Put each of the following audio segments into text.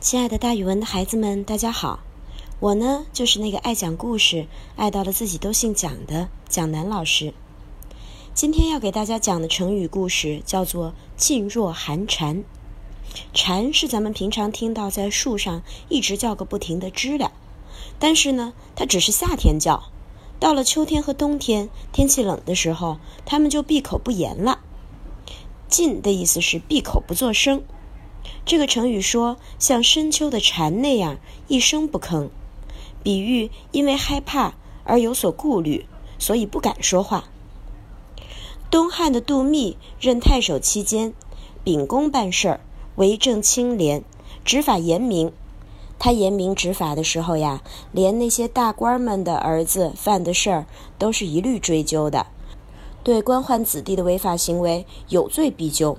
亲爱的，大语文的孩子们，大家好！我呢，就是那个爱讲故事、爱到了自己都姓蒋的蒋楠老师。今天要给大家讲的成语故事叫做“噤若寒蝉”。蝉是咱们平常听到在树上一直叫个不停的知了，但是呢，它只是夏天叫，到了秋天和冬天，天气冷的时候，它们就闭口不言了。噤的意思是闭口不作声。这个成语说像深秋的蝉那样一声不吭，比喻因为害怕而有所顾虑，所以不敢说话。东汉的杜密任太守期间，秉公办事儿，为政清廉，执法严明。他严明执法的时候呀，连那些大官们的儿子犯的事儿，都是一律追究的，对官宦子弟的违法行为有罪必究。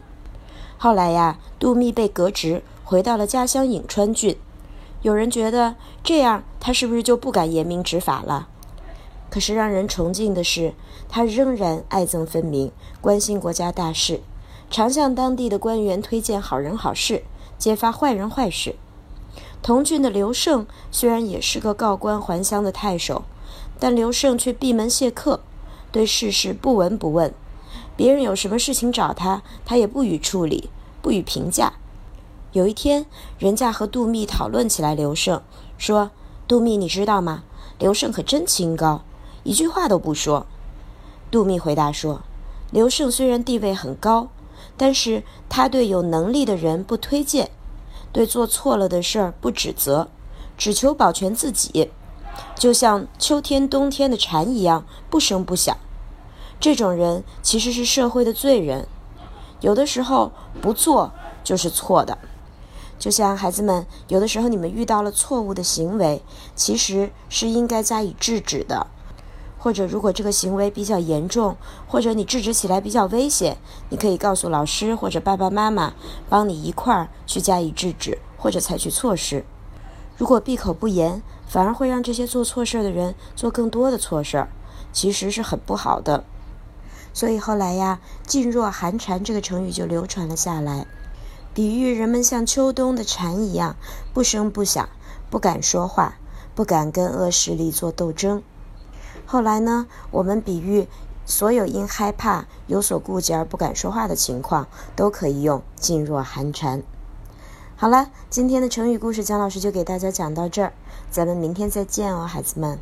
后来呀，杜密被革职，回到了家乡颍川郡。有人觉得这样，他是不是就不敢严明执法了？可是让人崇敬的是，他仍然爱憎分明，关心国家大事，常向当地的官员推荐好人好事，揭发坏人坏事。同郡的刘胜虽然也是个告官还乡的太守，但刘胜却闭门谢客，对世事不闻不问。别人有什么事情找他，他也不予处理，不予评价。有一天，人家和杜密讨论起来，刘胜说：“杜密，你知道吗？刘胜可真清高，一句话都不说。”杜密回答说：“刘胜虽然地位很高，但是他对有能力的人不推荐，对做错了的事儿不指责，只求保全自己，就像秋天、冬天的蝉一样，不声不响。”这种人其实是社会的罪人，有的时候不做就是错的。就像孩子们，有的时候你们遇到了错误的行为，其实是应该加以制止的。或者如果这个行为比较严重，或者你制止起来比较危险，你可以告诉老师或者爸爸妈妈，帮你一块儿去加以制止或者采取措施。如果闭口不言，反而会让这些做错事的人做更多的错事儿，其实是很不好的。所以后来呀，“噤若寒蝉”这个成语就流传了下来，比喻人们像秋冬的蝉一样，不声不响，不敢说话，不敢跟恶势力做斗争。后来呢，我们比喻所有因害怕、有所顾忌而不敢说话的情况，都可以用“噤若寒蝉”。好了，今天的成语故事，姜老师就给大家讲到这儿，咱们明天再见哦，孩子们。